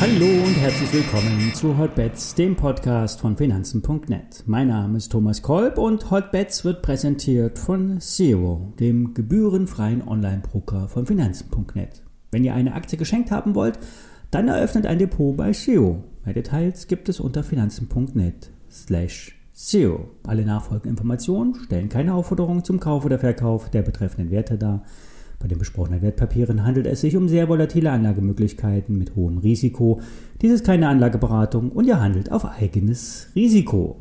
Hallo und herzlich willkommen zu Hotbets, dem Podcast von Finanzen.net. Mein Name ist Thomas Kolb und Hotbets wird präsentiert von Zero, dem gebührenfreien Online-Broker von Finanzen.net. Wenn ihr eine Aktie geschenkt haben wollt, dann eröffnet ein Depot bei Zero. Mehr Details gibt es unter Finanzen.net slash Zero. Alle nachfolgenden Informationen stellen keine Aufforderung zum Kauf oder Verkauf der betreffenden Werte dar. Bei den besprochenen Wertpapieren handelt es sich um sehr volatile Anlagemöglichkeiten mit hohem Risiko. Dies ist keine Anlageberatung und ihr handelt auf eigenes Risiko.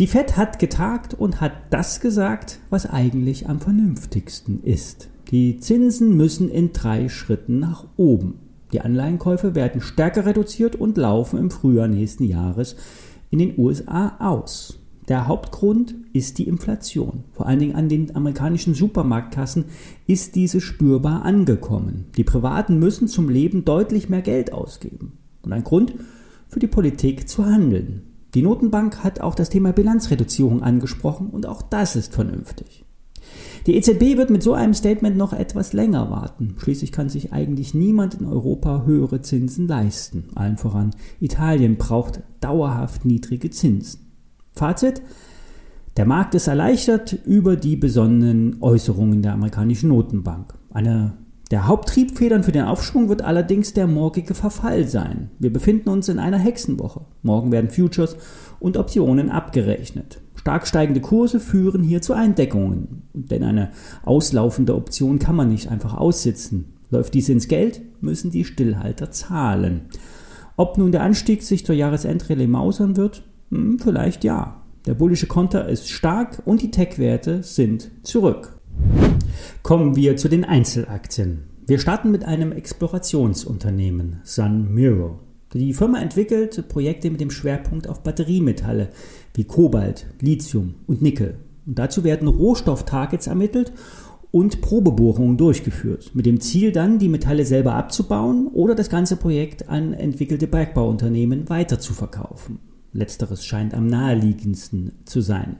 Die Fed hat getagt und hat das gesagt, was eigentlich am vernünftigsten ist. Die Zinsen müssen in drei Schritten nach oben. Die Anleihenkäufe werden stärker reduziert und laufen im Frühjahr nächsten Jahres in den USA aus. Der Hauptgrund ist die Inflation. Vor allen Dingen an den amerikanischen Supermarktkassen ist diese spürbar angekommen. Die Privaten müssen zum Leben deutlich mehr Geld ausgeben. Und ein Grund für die Politik zu handeln. Die Notenbank hat auch das Thema Bilanzreduzierung angesprochen und auch das ist vernünftig. Die EZB wird mit so einem Statement noch etwas länger warten. Schließlich kann sich eigentlich niemand in Europa höhere Zinsen leisten. Allen voran Italien braucht dauerhaft niedrige Zinsen. Fazit. Der Markt ist erleichtert über die besonnenen Äußerungen der amerikanischen Notenbank. Eine der Haupttriebfedern für den Aufschwung wird allerdings der morgige Verfall sein. Wir befinden uns in einer Hexenwoche. Morgen werden Futures und Optionen abgerechnet. Stark steigende Kurse führen hier zu Eindeckungen. Denn eine auslaufende Option kann man nicht einfach aussitzen. Läuft dies ins Geld, müssen die Stillhalter zahlen. Ob nun der Anstieg sich zur Jahresendrallye mausern wird, hm, vielleicht ja. Der bullische Konter ist stark und die Tech-Werte sind zurück. Kommen wir zu den Einzelaktien. Wir starten mit einem Explorationsunternehmen, Sun Miro. Die Firma entwickelt Projekte mit dem Schwerpunkt auf Batteriemetalle wie Kobalt, Lithium und Nickel. Und dazu werden Rohstofftargets ermittelt und Probebohrungen durchgeführt, mit dem Ziel dann, die Metalle selber abzubauen oder das ganze Projekt an entwickelte Bergbauunternehmen weiter zu verkaufen. Letzteres scheint am naheliegendsten zu sein.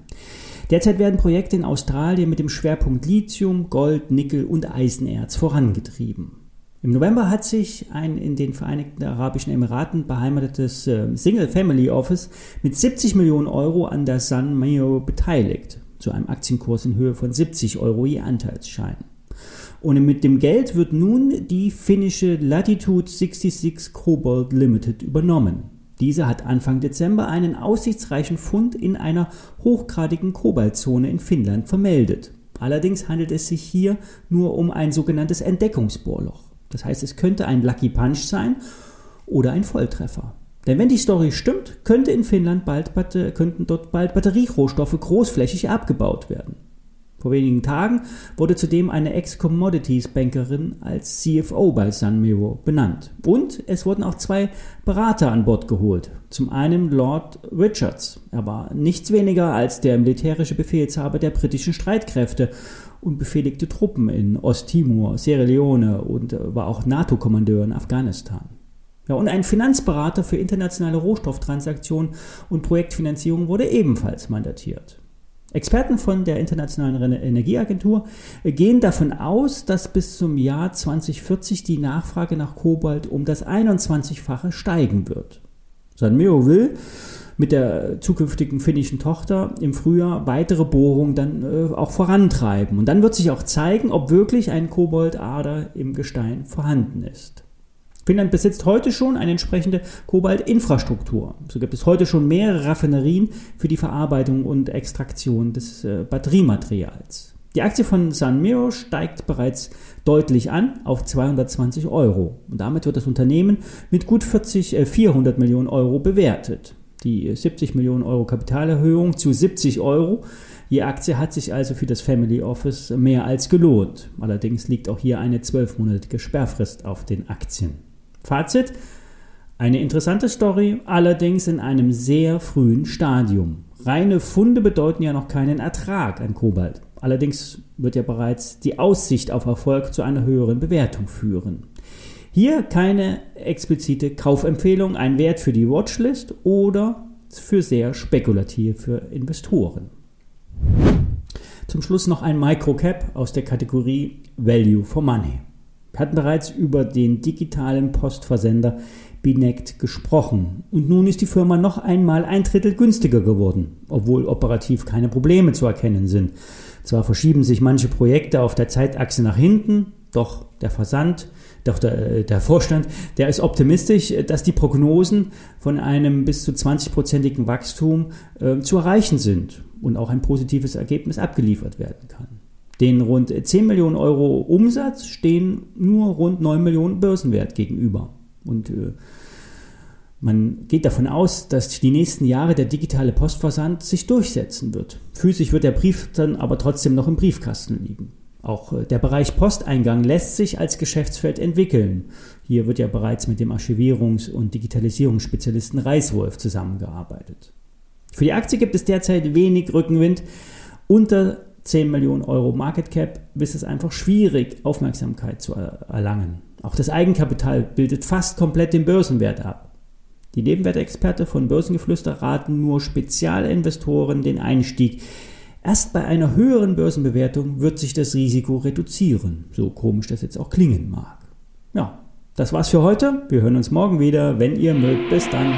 Derzeit werden Projekte in Australien mit dem Schwerpunkt Lithium, Gold, Nickel und Eisenerz vorangetrieben. Im November hat sich ein in den Vereinigten Arabischen Emiraten beheimatetes äh, Single Family Office mit 70 Millionen Euro an der Sun Mayo beteiligt, zu einem Aktienkurs in Höhe von 70 Euro je Anteilsschein. Und mit dem Geld wird nun die finnische Latitude 66 Cobalt Limited übernommen. Diese hat Anfang Dezember einen aussichtsreichen Fund in einer hochgradigen Kobaltzone in Finnland vermeldet. Allerdings handelt es sich hier nur um ein sogenanntes Entdeckungsbohrloch. Das heißt, es könnte ein Lucky Punch sein oder ein Volltreffer. Denn wenn die Story stimmt, könnte in Finnland bald, könnten dort bald Batterierohstoffe großflächig abgebaut werden. Vor wenigen Tagen wurde zudem eine Ex-Commodities-Bankerin als CFO bei Sunmiro benannt. Und es wurden auch zwei Berater an Bord geholt. Zum einen Lord Richards. Er war nichts weniger als der militärische Befehlshaber der britischen Streitkräfte und befehligte Truppen in Osttimor, Sierra Leone und war auch NATO-Kommandeur in Afghanistan. Ja, und ein Finanzberater für internationale Rohstofftransaktionen und Projektfinanzierung wurde ebenfalls mandatiert. Experten von der Internationalen Energieagentur gehen davon aus, dass bis zum Jahr 2040 die Nachfrage nach Kobalt um das 21-fache steigen wird. Sanmeo will mit der zukünftigen finnischen Tochter im Frühjahr weitere Bohrungen dann äh, auch vorantreiben. Und dann wird sich auch zeigen, ob wirklich ein Kobaltader im Gestein vorhanden ist. Finnland besitzt heute schon eine entsprechende Kobaltinfrastruktur. So gibt es heute schon mehrere Raffinerien für die Verarbeitung und Extraktion des äh, Batteriematerials. Die Aktie von Sunmiro steigt bereits deutlich an auf 220 Euro. Und damit wird das Unternehmen mit gut 40, äh, 400 Millionen Euro bewertet. Die 70 Millionen Euro Kapitalerhöhung zu 70 Euro die Aktie hat sich also für das Family Office mehr als gelohnt. Allerdings liegt auch hier eine zwölfmonatige Sperrfrist auf den Aktien. Fazit. Eine interessante Story, allerdings in einem sehr frühen Stadium. Reine Funde bedeuten ja noch keinen Ertrag an Kobalt. Allerdings wird ja bereits die Aussicht auf Erfolg zu einer höheren Bewertung führen. Hier keine explizite Kaufempfehlung, ein Wert für die Watchlist oder für sehr spekulativ für Investoren. Zum Schluss noch ein Microcap aus der Kategorie Value for Money. Wir hatten bereits über den digitalen Postversender Binect gesprochen. Und nun ist die Firma noch einmal ein Drittel günstiger geworden, obwohl operativ keine Probleme zu erkennen sind. Zwar verschieben sich manche Projekte auf der Zeitachse nach hinten, doch der Versand, doch der, äh, der Vorstand, der ist optimistisch, dass die Prognosen von einem bis zu 20-prozentigen Wachstum äh, zu erreichen sind und auch ein positives Ergebnis abgeliefert werden kann. Den rund 10 Millionen Euro Umsatz stehen nur rund 9 Millionen Börsenwert gegenüber. Und äh, man geht davon aus, dass die nächsten Jahre der digitale Postversand sich durchsetzen wird. Physisch wird der Brief dann aber trotzdem noch im Briefkasten liegen. Auch äh, der Bereich Posteingang lässt sich als Geschäftsfeld entwickeln. Hier wird ja bereits mit dem Archivierungs- und Digitalisierungsspezialisten Reiswolf zusammengearbeitet. Für die Aktie gibt es derzeit wenig Rückenwind. Unter 10 Millionen Euro Market Cap ist es einfach schwierig, Aufmerksamkeit zu erlangen. Auch das Eigenkapital bildet fast komplett den Börsenwert ab. Die Nebenwertexperte von Börsengeflüster raten nur Spezialinvestoren den Einstieg. Erst bei einer höheren Börsenbewertung wird sich das Risiko reduzieren, so komisch das jetzt auch klingen mag. Ja, das war's für heute. Wir hören uns morgen wieder, wenn ihr mögt. Bis dann.